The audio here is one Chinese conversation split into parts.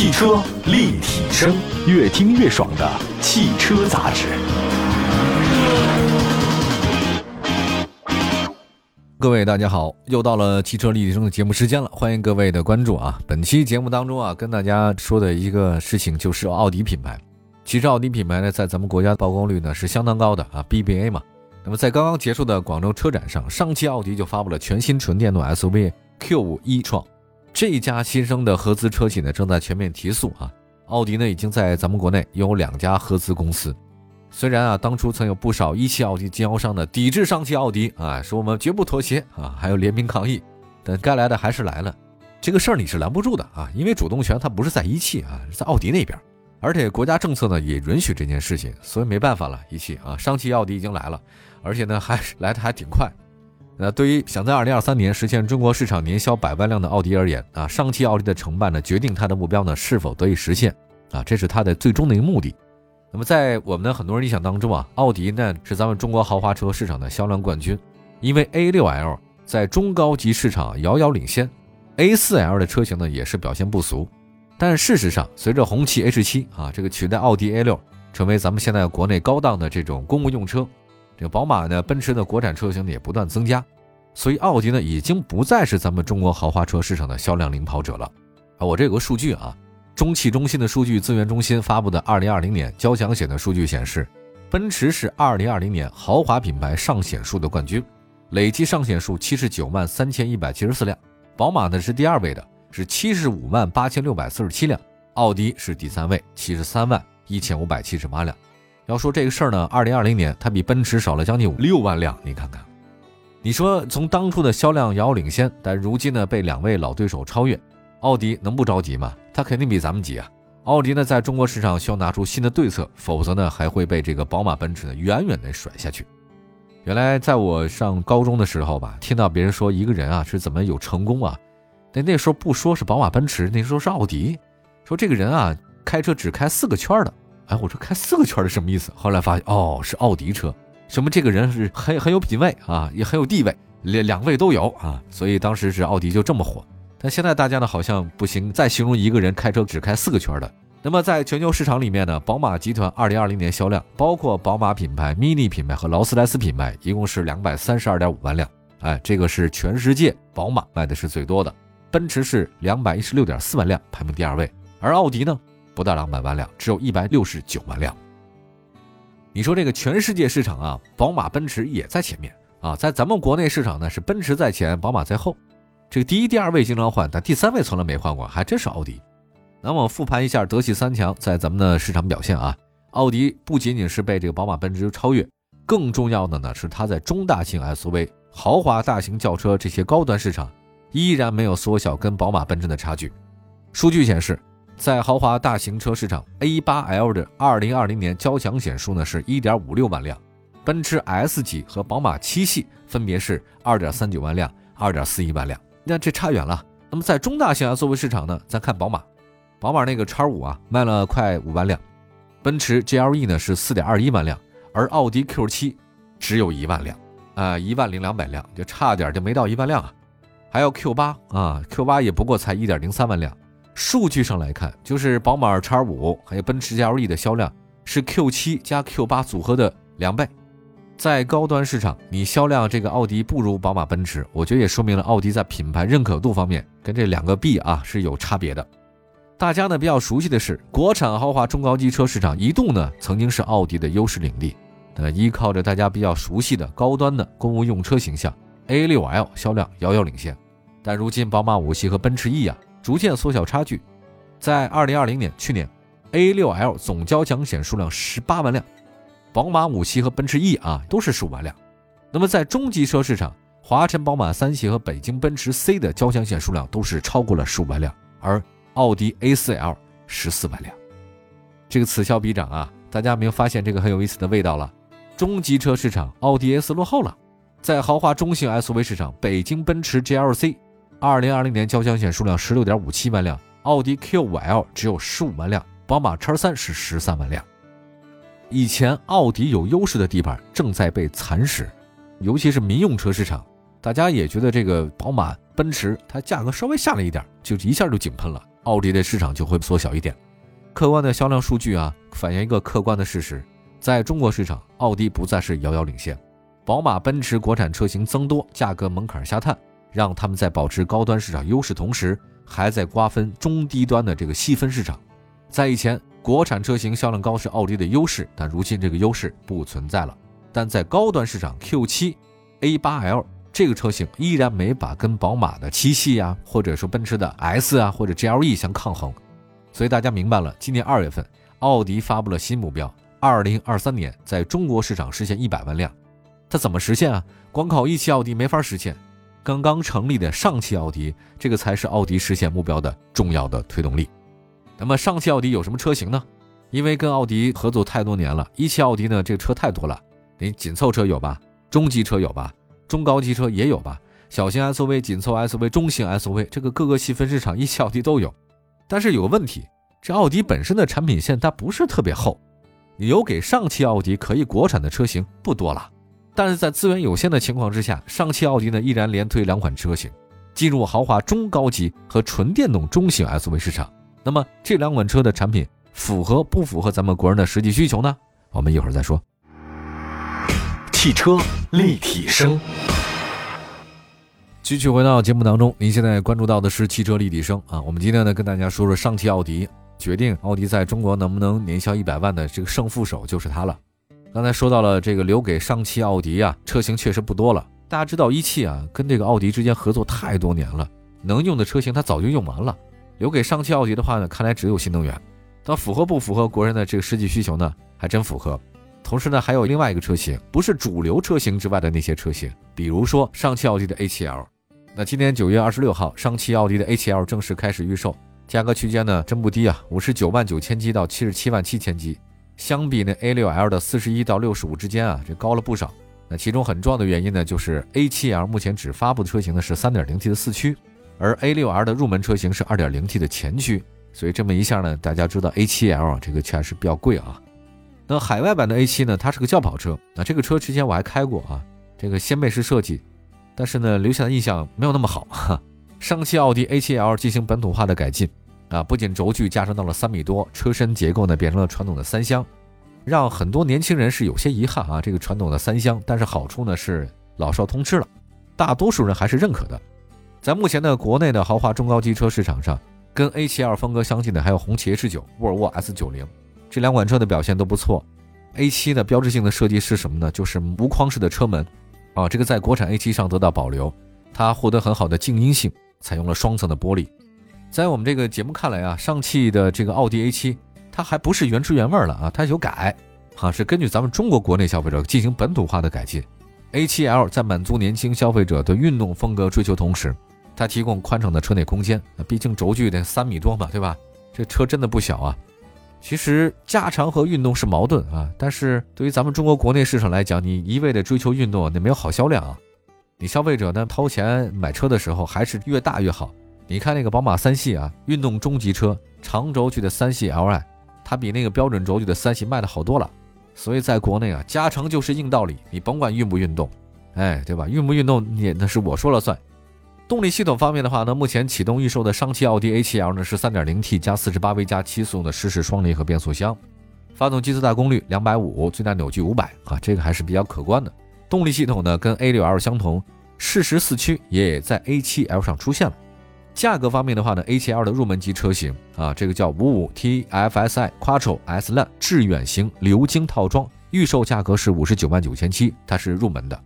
汽车立体声，越听越爽的汽车杂志。各位大家好，又到了汽车立体声的节目时间了，欢迎各位的关注啊！本期节目当中啊，跟大家说的一个事情就是奥迪品牌。其实奥迪品牌呢，在咱们国家的曝光率呢是相当高的啊，BBA 嘛。那么在刚刚结束的广州车展上，上汽奥迪就发布了全新纯电动 SUV Q5 e-tron。这家新生的合资车企呢，正在全面提速啊。奥迪呢，已经在咱们国内拥有两家合资公司。虽然啊，当初曾有不少一汽奥迪经销商呢抵制上汽奥迪啊，说我们绝不妥协啊，还有联名抗议，但该来的还是来了。这个事儿你是拦不住的啊，因为主动权它不是在一汽啊，是在奥迪那边，而且国家政策呢也允许这件事情，所以没办法了，一汽啊，上汽奥迪已经来了，而且呢还来的还挺快。那对于想在二零二三年实现中国市场年销百万辆的奥迪而言啊，上汽奥迪的承办呢决定它的目标呢是否得以实现啊，这是它的最终的一个目的。那么在我们的很多人理想当中啊，奥迪呢是咱们中国豪华车市场的销量冠军，因为 A6L 在中高级市场遥遥领先，A4L 的车型呢也是表现不俗。但事实上，随着红旗 H7 啊这个取代奥迪 A6 成为咱们现在国内高档的这种公务用车，这个宝马呢、奔驰的国产车型呢也不断增加，所以奥迪呢已经不再是咱们中国豪华车市场的销量领跑者了。啊，我这有个数据啊。中汽中心的数据资源中心发布的2020年交强险的数据显示，奔驰是2020年豪华品牌上险数的冠军，累计上险数79万3174辆。宝马呢是第二位的，是75万8647辆。奥迪是第三位，73万1578辆。要说这个事儿呢，2020年它比奔驰少了将近六万辆。你看看，你说从当初的销量遥遥领先，但如今呢被两位老对手超越。奥迪能不着急吗？他肯定比咱们急啊！奥迪呢，在中国市场需要拿出新的对策，否则呢，还会被这个宝马、奔驰呢远远的甩下去。原来在我上高中的时候吧，听到别人说一个人啊是怎么有成功啊？那那时候不说是宝马、奔驰，那时候是奥迪。说这个人啊，开车只开四个圈的。哎，我说开四个圈的什么意思？后来发现哦，是奥迪车。什么这个人是很很有品位啊，也很有地位，两两位都有啊。所以当时是奥迪就这么火。但现在大家呢好像不行，再形容一个人开车只开四个圈的。那么在全球市场里面呢，宝马集团二零二零年销量，包括宝马品牌、Mini 品牌和劳斯莱斯品牌，一共是两百三十二点五万辆。哎，这个是全世界宝马卖的是最多的。奔驰是两百一十六点四万辆，排名第二位。而奥迪呢，不到两百万辆，只有一百六十九万辆。你说这个全世界市场啊，宝马、奔驰也在前面啊，在咱们国内市场呢，是奔驰在前，宝马在后。这个第一、第二位经常换，但第三位从来没换过，还真是奥迪。那我们复盘一下德系三强在咱们的市场表现啊，奥迪不仅仅是被这个宝马、奔驰超越，更重要的呢是它在中大型 SUV、豪华大型轿车这些高端市场依然没有缩小跟宝马、奔驰的差距。数据显示，在豪华大型车市场，A8L 的2020年交强险数呢是1.56万辆，奔驰 S 级和宝马七系分别是2.39万辆、2.41万辆。那这差远了。那么在中大型 SUV 市场呢，咱看宝马，宝马那个叉五啊，卖了快五万辆，奔驰 GLE 呢是四点二一万辆，而奥迪 Q 七只有一万辆，啊，一万零两百辆，就差点就没到一万辆啊。还有 Q 八啊，Q 八也不过才一点零三万辆。数据上来看，就是宝马叉五还有奔驰 GLE 的销量是 Q 七加 Q 八组合的两倍。在高端市场，你销量这个奥迪不如宝马、奔驰，我觉得也说明了奥迪在品牌认可度方面跟这两个 B 啊是有差别的。大家呢比较熟悉的是，国产豪华中高级车市场一度呢曾经是奥迪的优势领地，呃，依靠着大家比较熟悉的高端的公务用车形象，A6L 销量遥遥领先。但如今宝马五系和奔驰 E 啊逐渐缩小差距，在2020年去年，A6L 总交强险数量十八万辆。宝马五系和奔驰 E 啊，都是十五万辆。那么在中级车市场，华晨宝马三系和北京奔驰 C 的交强险数量都是超过了十五万辆，而奥迪 A4L 十四万辆。这个此消彼长啊，大家没有发现这个很有意思的味道了？中级车市场，奥迪 A4 落后了。在豪华中型 SUV 市场，北京奔驰 GLC 二零二零年交强险数量十六点五七万辆，奥迪 Q5L 只有十五万辆，宝马叉三是十三万辆。以前奥迪有优势的地盘正在被蚕食，尤其是民用车市场，大家也觉得这个宝马、奔驰它价格稍微下来一点，就一下就井喷了。奥迪的市场就会缩小一点。客观的销量数据啊，反映一个客观的事实，在中国市场，奥迪不再是遥遥领先，宝马、奔驰国产车型增多，价格门槛下探，让他们在保持高端市场优势同时，还在瓜分中低端的这个细分市场。在以前，国产车型销量高是奥迪的优势，但如今这个优势不存在了。但在高端市场，Q7、A8L 这个车型依然没法跟宝马的七系啊，或者说奔驰的 S 啊或者 GLE 相抗衡。所以大家明白了，今年二月份，奥迪发布了新目标，二零二三年在中国市场实现一百万辆。它怎么实现啊？光靠一汽奥迪没法实现，刚刚成立的上汽奥迪，这个才是奥迪实现目标的重要的推动力。那么上汽奥迪有什么车型呢？因为跟奥迪合作太多年了，一汽奥迪呢这个车太多了，你紧凑车有吧？中级车有吧？中高级车也有吧？小型 SUV、紧凑 SUV、中型 SUV，这个各个细分市场一汽奥迪都有。但是有个问题，这奥迪本身的产品线它不是特别厚，你留给上汽奥迪可以国产的车型不多了。但是在资源有限的情况之下，上汽奥迪呢依然连推两款车型，进入豪华中高级和纯电动中型 SUV 市场。那么这两款车的产品符合不符合咱们国人的实际需求呢？我们一会儿再说。汽车立体声。继续回到节目当中，您现在关注到的是汽车立体声啊。我们今天呢跟大家说说上汽奥迪，决定奥迪在中国能不能年销一百万的这个胜负手就是它了。刚才说到了这个留给上汽奥迪啊车型确实不多了。大家知道一汽啊跟这个奥迪之间合作太多年了，能用的车型它早就用完了。留给上汽奥迪的话呢，看来只有新能源。它符合不符合国人的这个实际需求呢？还真符合。同时呢，还有另外一个车型，不是主流车型之外的那些车型，比如说上汽奥迪的 A7L。那今年九月二十六号，上汽奥迪的 A7L 正式开始预售，价格区间呢真不低啊，五十九万九千七到七十七万七千七，相比那 A6L 的四十一到六十五之间啊，这高了不少。那其中很重要的原因呢，就是 A7L 目前只发布的车型呢是三点零 T 的四驱，而 A6L 的入门车型是二点零 T 的前驱，所以这么一下呢，大家知道 A7L 这个确实比较贵啊。那海外版的 A7 呢，它是个轿跑车，那这个车之前我还开过啊，这个掀背式设计。但是呢，留下的印象没有那么好。哈。上汽奥迪 A7L 进行本土化的改进啊，不仅轴距加长到了三米多，车身结构呢变成了传统的三厢，让很多年轻人是有些遗憾啊。这个传统的三厢，但是好处呢是老少通吃了，大多数人还是认可的。在目前的国内的豪华中高级车市场上，跟 A7L 风格相近的还有红旗 H9、沃尔沃 S90，这两款车的表现都不错。A7 的标志性的设计是什么呢？就是无框式的车门。啊，这个在国产 A7 上得到保留，它获得很好的静音性，采用了双层的玻璃。在我们这个节目看来啊，上汽的这个奥迪 A7，它还不是原汁原味了啊，它有改，哈，是根据咱们中国国内消费者进行本土化的改进。A7L 在满足年轻消费者的运动风格追求同时，它提供宽敞的车内空间，毕竟轴距得三米多嘛，对吧？这车真的不小啊。其实加长和运动是矛盾啊，但是对于咱们中国国内市场来讲，你一味的追求运动，那没有好销量啊。你消费者呢掏钱买车的时候，还是越大越好。你看那个宝马三系啊，运动中级车，长轴距的三系 Li，它比那个标准轴距的三系卖的好多了。所以在国内啊，加长就是硬道理，你甭管运不运动，哎，对吧？运不运动你那是我说了算。动力系统方面的话呢，目前启动预售的上汽奥迪 A7L 呢是 3.0T 加 48V 加七速的湿式双离合变速箱，发动机最大功率250，最大扭矩500啊，这个还是比较可观的。动力系统呢跟 A6L 相同，适时四驱也在 A7L 上出现了。价格方面的话呢，A7L 的入门级车型啊，这个叫 55TFSI Quattro S Line 致远型鎏金套装，预售价格是59万九千七，它是入门的。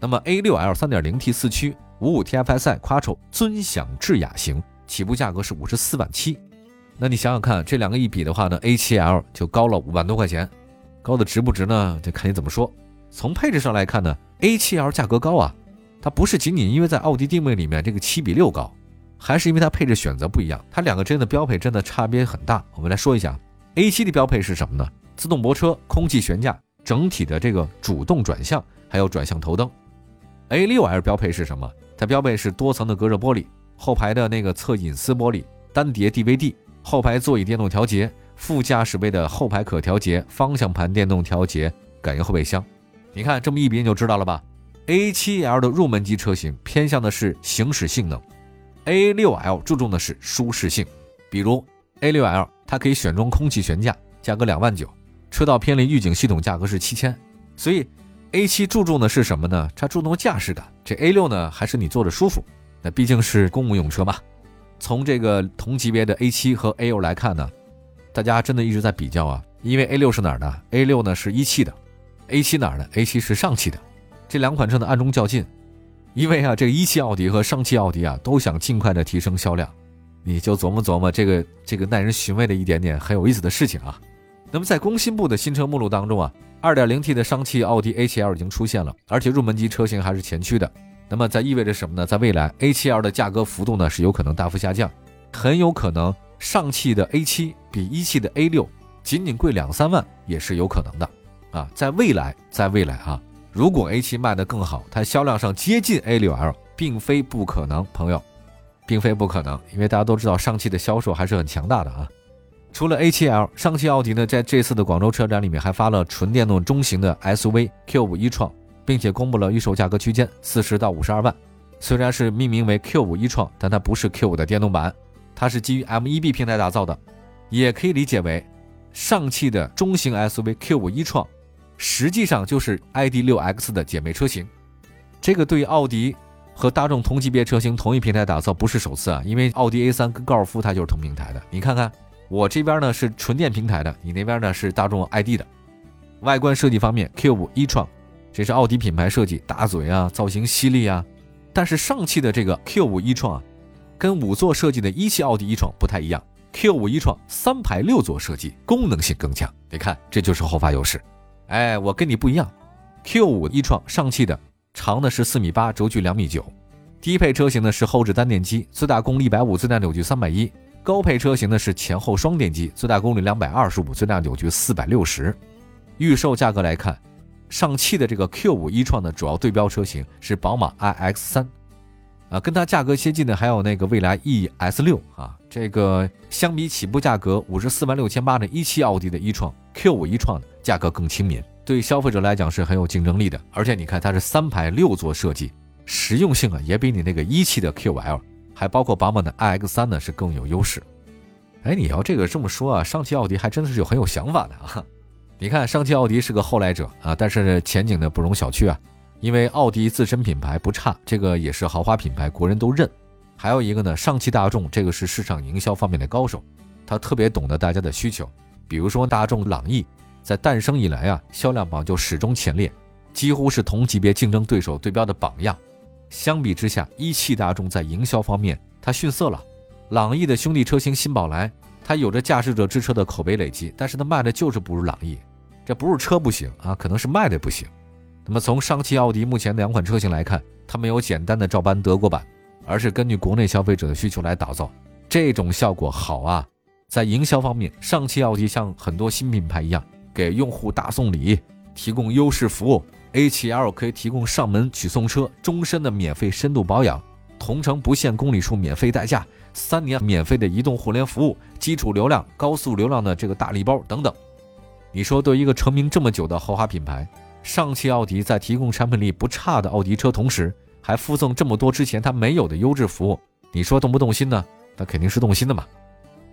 那么 A6L 3.0T 四驱。五五 TFSI Quattro 尊享智雅型起步价格是五十四万七，那你想想看，这两个一比的话呢，A7L 就高了五万多块钱，高的值不值呢？就看你怎么说。从配置上来看呢，A7L 价格高啊，它不是仅仅因为在奥迪定位里面这个七比六高，还是因为它配置选择不一样，它两个之间的标配真的差别很大。我们来说一下，A7 的标配是什么呢？自动泊车、空气悬架、整体的这个主动转向，还有转向头灯。A6L 标配是什么？它标配是多层的隔热玻璃，后排的那个侧隐私玻璃，单碟 DVD，后排座椅电动调节，副驾驶位的后排可调节，方向盘电动调节，感应后备箱。你看这么一比你就知道了吧？A7L 的入门级车型偏向的是行驶性能，A6L 注重的是舒适性。比如 A6L，它可以选装空气悬架，价格两万九，车道偏离预警系统价格是七千。所以 A7 注重的是什么呢？它注重驾驶感。这 A6 呢，还是你坐着舒服。那毕竟是公务用车嘛。从这个同级别的 A7 和 A6 来看呢，大家真的一直在比较啊。因为 A6 是哪儿的？A6 呢是一汽的，A7 哪儿的？A7 是上汽的。这两款车呢暗中较劲，因为啊，这个一汽奥迪和上汽奥迪啊都想尽快的提升销量。你就琢磨琢磨这个这个耐人寻味的一点点很有意思的事情啊。那么在工信部的新车目录当中啊，2.0T 的上汽奥迪 A7L 已经出现了，而且入门级车型还是前驱的。那么在意味着什么呢？在未来，A7L 的价格幅度呢是有可能大幅下降，很有可能上汽的 A7 比一汽的 A6 仅仅贵两三万也是有可能的啊。在未来，在未来啊，如果 A7 卖得更好，它销量上接近 A6L，并非不可能，朋友，并非不可能，因为大家都知道上汽的销售还是很强大的啊。除了 A7L，上汽奥迪呢在这次的广州车展里面还发了纯电动中型的 SUV Q5 e 创。并且公布了预售价格区间四十到五十二万，虽然是命名为 Q5 一创，但它不是 Q5 的电动版，它是基于 MEB 平台打造的，也可以理解为上汽的中型 SUV Q5 一创，实际上就是 ID.6X 的姐妹车型。这个对于奥迪和大众同级别车型同一平台打造不是首次啊，因为奥迪 A3 跟高尔夫它就是同平台的。你看看我这边呢是纯电平台的，你那边呢是大众 ID 的。外观设计方面，Q5 一创。这是奥迪品牌设计，大嘴啊，造型犀利啊。但是上汽的这个 Q5 一创啊，跟五座设计的一汽奥迪一创不太一样。Q5 一创三排六座设计，功能性更强。你看，这就是后发优势。哎，我跟你不一样。Q5 一创上汽的长的是四米八，轴距两米九。低配车型呢是后置单电机，最大功率一百五，最大扭矩三百一。高配车型呢是前后双电机，最大功率两百二十五，最大扭矩四百六十。预售价格来看。上汽的这个 Q5 一创的主要对标车型是宝马 iX3，啊，跟它价格接近的还有那个蔚来 ES6 啊，这个相比起步价格五十四万六千八的一汽奥迪的一创 Q5 一创的价格更亲民，对消费者来讲是很有竞争力的。而且你看它是三排六座设计，实用性啊也比你那个一汽的 QL，还包括宝马的 iX3 呢是更有优势。哎，你要这个这么说啊，上汽奥迪还真的是有很有想法的啊。你看，上汽奥迪是个后来者啊，但是前景呢不容小觑啊，因为奥迪自身品牌不差，这个也是豪华品牌，国人都认。还有一个呢，上汽大众这个是市场营销方面的高手，他特别懂得大家的需求。比如说大众朗逸，在诞生以来啊，销量榜就始终前列，几乎是同级别竞争对手对标的榜样。相比之下，一汽大众在营销方面它逊色了。朗逸的兄弟车型新宝来。它有着驾驶者之车的口碑累积，但是它卖的就是不如朗逸，这不是车不行啊，可能是卖的不行。那么从上汽奥迪目前两款车型来看，它没有简单的照搬德国版，而是根据国内消费者的需求来打造，这种效果好啊。在营销方面，上汽奥迪像很多新品牌一样，给用户大送礼，提供优势服务。A7L 可以提供上门取送车，终身的免费深度保养，同城不限公里数免费代驾。三年免费的移动互联服务，基础流量、高速流量的这个大礼包等等。你说，对一个成名这么久的豪华品牌，上汽奥迪在提供产品力不差的奥迪车，同时还附赠这么多之前它没有的优质服务，你说动不动心呢？那肯定是动心的嘛。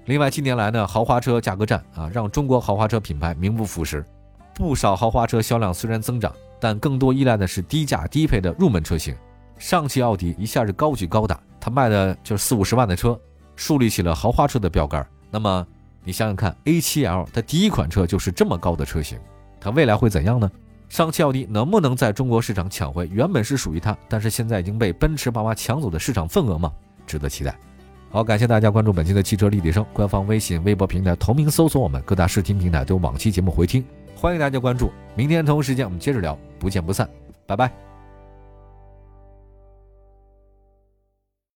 另外，近年来呢，豪华车价格战啊，让中国豪华车品牌名不副实，不少豪华车销量虽然增长，但更多依赖的是低价低配的入门车型。上汽奥迪一下子高举高打。它卖的就是四五十万的车，树立起了豪华车的标杆。那么你想想看，A7L 它第一款车就是这么高的车型，它未来会怎样呢？上汽奥迪能不能在中国市场抢回原本是属于它，但是现在已经被奔驰、宝马抢走的市场份额吗？值得期待。好，感谢大家关注本期的汽车立体声官方微信、微博平台，同名搜索我们各大视听平台都有往期节目回听。欢迎大家关注，明天同一时间我们接着聊，不见不散，拜拜。